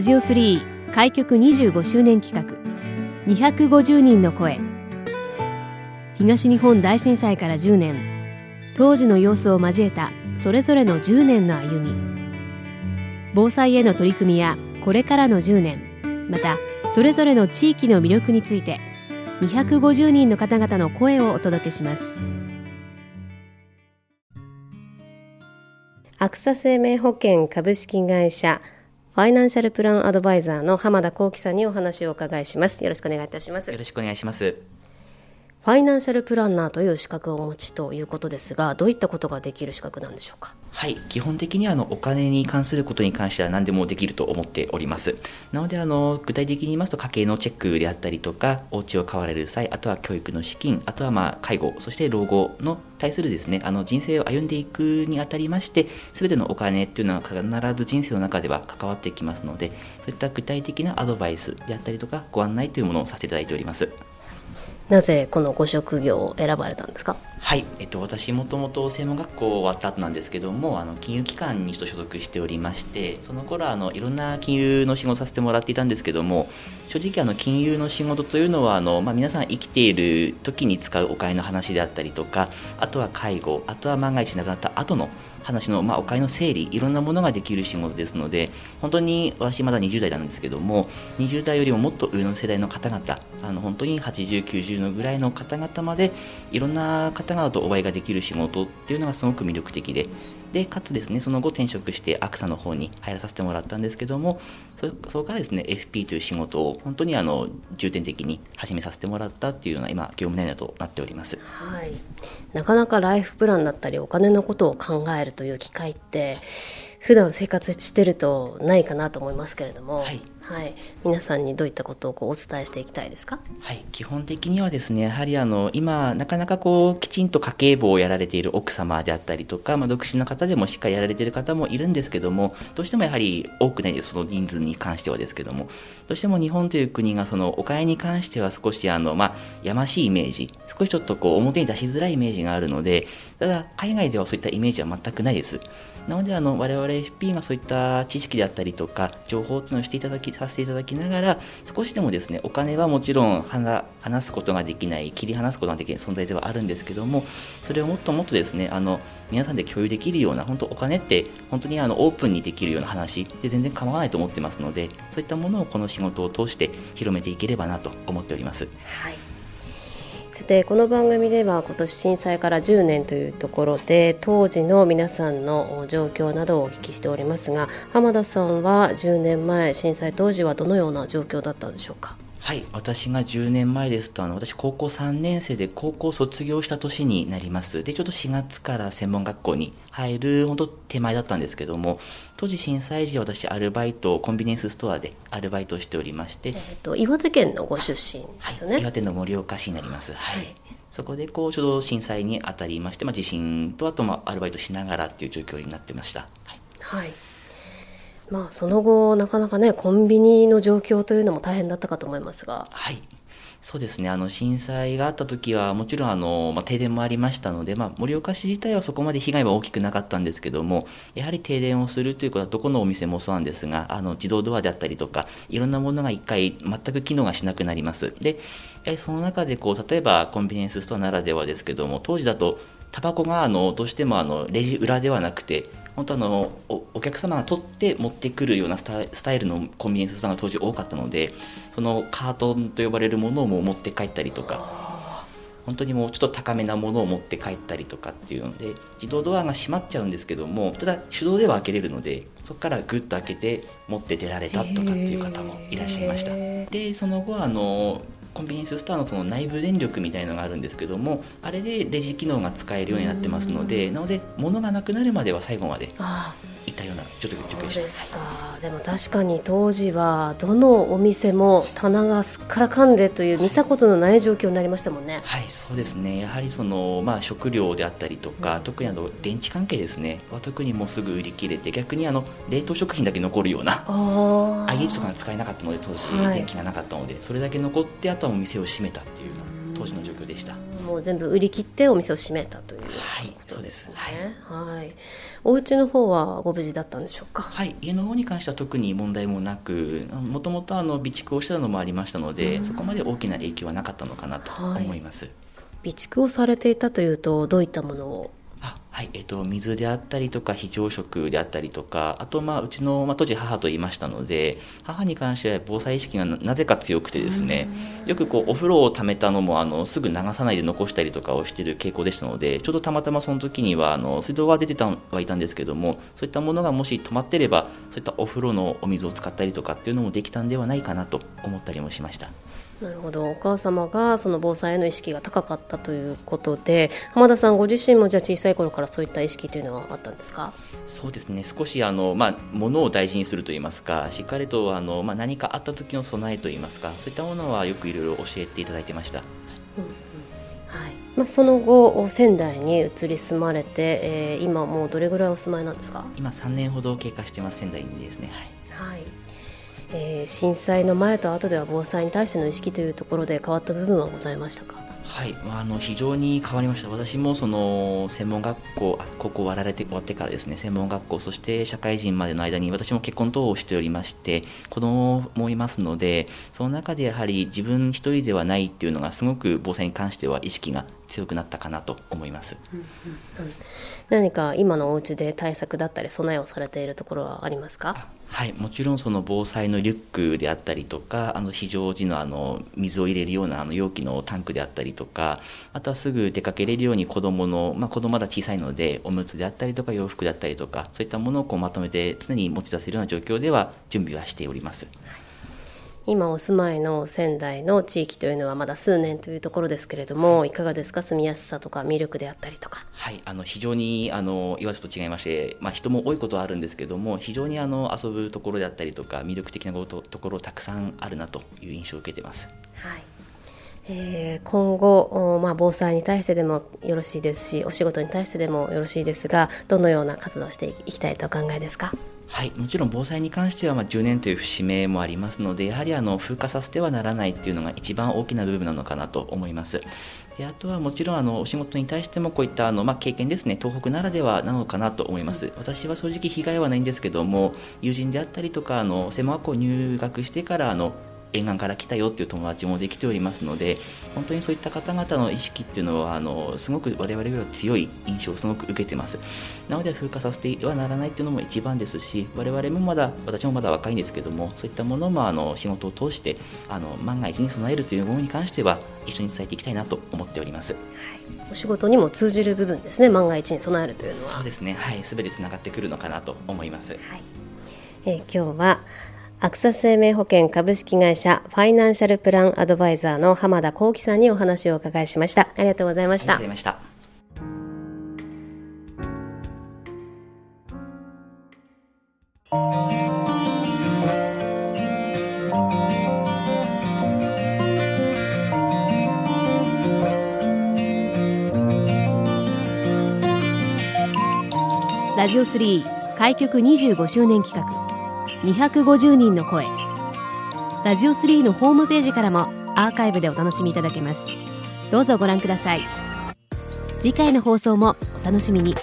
ラジオ3開局25周年企画。250人の声。東日本大震災から10年。当時の様子を交えたそれぞれの10年の歩み。防災への取り組みやこれからの10年。またそれぞれの地域の魅力について250人の方々の声をお届けします。アクサ生命保険株式会社ファイナンシャルプランアドバイザーの浜田幸喜さんにお話をお伺いします。よろしくお願いいたします。よろしくお願いします。ファイナンシャルプランナーという資格をお持ちということですがどういったことができる資格なんでしょうか？はい。基本的にあのお金に関することに関しては何でもできると思っております。なのであの具体的に言いますと家計のチェックであったりとかお家を買われる際あとは教育の資金あとはまあ介護そして老後の対するですねあの人生を歩んでいくにあたりまして全てのお金っていうのは必ず人生の中では関わってきますのでそういった具体的なアドバイスであったりとかご案内というものをさせていただいております。なぜこのご職業を選ばれたんですか？はい、えっと、私もともと専門学校終わった後なんですけどもあの金融機関に所属しておりましてその頃あのいろんな金融の仕事させてもらっていたんですけども正直あの金融の仕事というのはあの、まあ、皆さん生きている時に使うお金の話であったりとかあとは介護あとは万が一亡くなった後の話の、まあ、お金の整理いろんなものができる仕事ですので本当に私まだ20代なんですけども20代よりももっと上の世代の方々あの本当に80、90のぐらいの方々までいろんな方々とお会いができる仕事っていうのがすごく魅力的ででかつですねその後転職してアクサの方に入らさせてもらったんですけどもそこからですね FP という仕事を本当にあの重点的に始めさせてもらったっていうのが今業務内容となっております、はい、なかなかライフプランだったりお金のことを考えるという機会って普段生活してるとないかなと思いますけれども、はい、はい、皆さんにどういったことをこうお伝えしていきたいですか、はい、基本的にはですねやはりあの今なかなかこうきちんと家計簿をやられている奥様であったりとか、まあ、独身の方でもしっかりやられている方もいるんですけどもどうしてもやはり多くないです。その人数に関してはですけども。どうしても日本という国がそのお金に関しては少しあの、まあ、やましいイメージ少しちょっとこう表に出しづらいイメージがあるのでただ海外ではそういったイメージは全くないです。なのであの我々 FP がそういった知識であったりとか情報をしていただきさせていただきながら少しでもですねお金はもちろん話すことができない切り離すことができない存在ではあるんですけどもそれをもっともっとですねあの皆さんで共有できるような本当お金って本当にあのオープンにできるような話で全然構わないと思ってますのでそういったものをこの仕事を通して広めていければなと思っております。はいさてこの番組では今年震災から10年というところで当時の皆さんの状況などをお聞きしておりますが浜田さんは10年前震災当時はどのような状況だったんでしょうか？はい私が10年前ですとあの私高校3年生で高校卒業した年になります。でちょうど4月から専門学校に入る本当手前だったんですけども当時震災時私アルバイトコンビニエンスストアでアルバイトをしておりまして、えーと、岩手県のご出身ですよね、はい、岩手の盛岡市になります。はい、はい。そこでこうちょうど震災に当たりまして、まあ、地震とあとまあアルバイトしながらっていう状況になってました。はい、はいまあ、その後、なかなかね、コンビニの状況というのも大変だったかと思いますが。はい。そうですね、あの震災があった時は、もちろんあの、まあ、停電もありましたので、まあ、盛岡市自体はそこまで被害は大きくなかったんですけども、やはり停電をするということは、どこのお店もそうなんですが、あの自動ドアであったりとか、いろんなものが一回、全く機能がしなくなります。で、その中でこう、例えばコンビニエンスストアならではですけども、当時だと、タバコがあのどうしてもあのレジ裏ではなくて本当あのおお客様が取って持ってくるようなスタスタイルのコンビニエンスストアが当時多かったのでそのカートンと呼ばれるものをもう持って帰ったりとか本当にもうちょっと高めなものを持って帰ったりとかっていうので自動ドアが閉まっちゃうんですけどもただ手動では開けれるのでそこからグッと開けて持って出られたとかっていう方もいらっしゃいました。でその後あのコンビニエンスストアのその内部電力みたいのがあるんですけどもあれでレジ機能が使えるようになってますのでなので物がなくなるまでは最後までいたようなちょっと状況でしたでも確かに当時はどのお店も棚がすっからかんでという見たことのない状況になりましたもんね。はいそうですね。やはりその、まあ、食料であったりとか、うん、特にあの電池関係ですね。は特にもうすぐ売り切れて逆にあの冷凍食品だけ残るような IH とかが使えなかったので当時、はい、電気がなかったのでそれだけ残ってあとはお店を閉めたっていうような当時の状況でした。もう全部売り切ってお店を閉めたという、はいそうです。はい、はい、お家の方はご無事だったんでしょうか？はい家の方に関しては特に問題もなくもともと備蓄をしたのもありましたので、そこまで大きな影響はなかったのかなと思います、はい、備蓄をされていたというとどういったものをはい、えっと、水であったりとか非常食であったりとかあと、まあ、うちの、まあ、当時母と言いましたので母に関しては防災意識がなぜか強くてですねよくこうお風呂をためたのもあのすぐ流さないで残したりとかをしている傾向でしたのでちょうどたまたまその時にはあの水道は出てたはいたんですけどもそういったものがもし止まってればそういったお風呂のお水を使ったりとかっていうのもできたんではないかなと思ったりもしました。なるほど。お母様がその防災への意識が高かったということで浜田さんご自身もじゃあ小さい頃からそういった意識というのはあったんですか？そうですね。少しあの、まあ、物を大事にするといいますかしっかりとあの、まあ、何かあった時の備えといいますかそういったものはよくいろいろ教えていただいてました。うんはい。まあ、その後仙台に移り住まれて、えー、今もうどれぐらいお住まいなんですか？今3年ほど経過してます仙台にですね。はい、はいえー、震災の前と後では防災に対しての意識というところで変わった部分はございましたか？はい、あの非常に変わりました、私もその専門学校、高校終わられて終わってからですね専門学校、そして社会人までの間に私も結婚等をしておりまして、子供もいますので、その中でやはり自分一人ではないっていうのが、すごく防災に関しては意識が強くなったかなと思います、うんうんうん、何か今のお家で対策だったり備えをされているところはありますか？はいもちろんその防災のリュックであったりとかあの非常時のあの水を入れるようなあの容器のタンクであったりとかあとはすぐ出かけれるように子供の、まあ、子供まだ小さいのでおむつであったりとか洋服であったりとかそういったものをこうまとめて常に持ち出せるような状況では準備はしております。はい今お住まいの仙台の地域というのはまだ数年というところですけれども、い。かがですか、住みやすさとか魅力であったりとか。はい、あの非常にあの岩手と違いまして、まあ、人も多いことはあるんですけども、非常にあの遊ぶところであったりとか、魅力的なことところたくさんあるなという印象を受けてます。はい。えー、今後、まあ、防災に対してでもよろしいですしお仕事に対してでもよろしいですがどのような活動をしていきたいとお考えですか？はい、もちろん防災に関してはまあ10年という節目もありますのでやはりあの風化させてはならないっていうのが一番大きな部分なのかなと思います。であとはもちろんあのお仕事に対してもこういったあの、まあ、経験ですね東北ならではなのかなと思います。私は正直被害はないんですけども友人であったりとかあの専門学校入学してからあの沿岸から来たよっていう友達もできておりますので本当にそういった方々の意識っていうのはあのすごく我々よりは強い印象をすごく受けてます。なので風化させてはならないっていうのも一番ですし我々もまだ私もまだ若いんですけどもそういったものもあの仕事を通してあの万が一に備えるというものに関しては一緒に伝えていきたいなと思っております、はい、お仕事にも通じる部分ですね。万が一に備えるというのは。そうですね。はい。全てつながってくるのかなと思います、はい。えー、今日はアクサ生命保険株式会社ファイナンシャルプランアドバイザーの浜田幸喜さんにお話をお伺いしました。ありがとうございました。ありがとうございました。ラジオ3開局25周年企画250人の声。ラジオ3のホームページからもアーカイブでお楽しみいただけます。どうぞご覧ください。次回の放送もお楽しみに。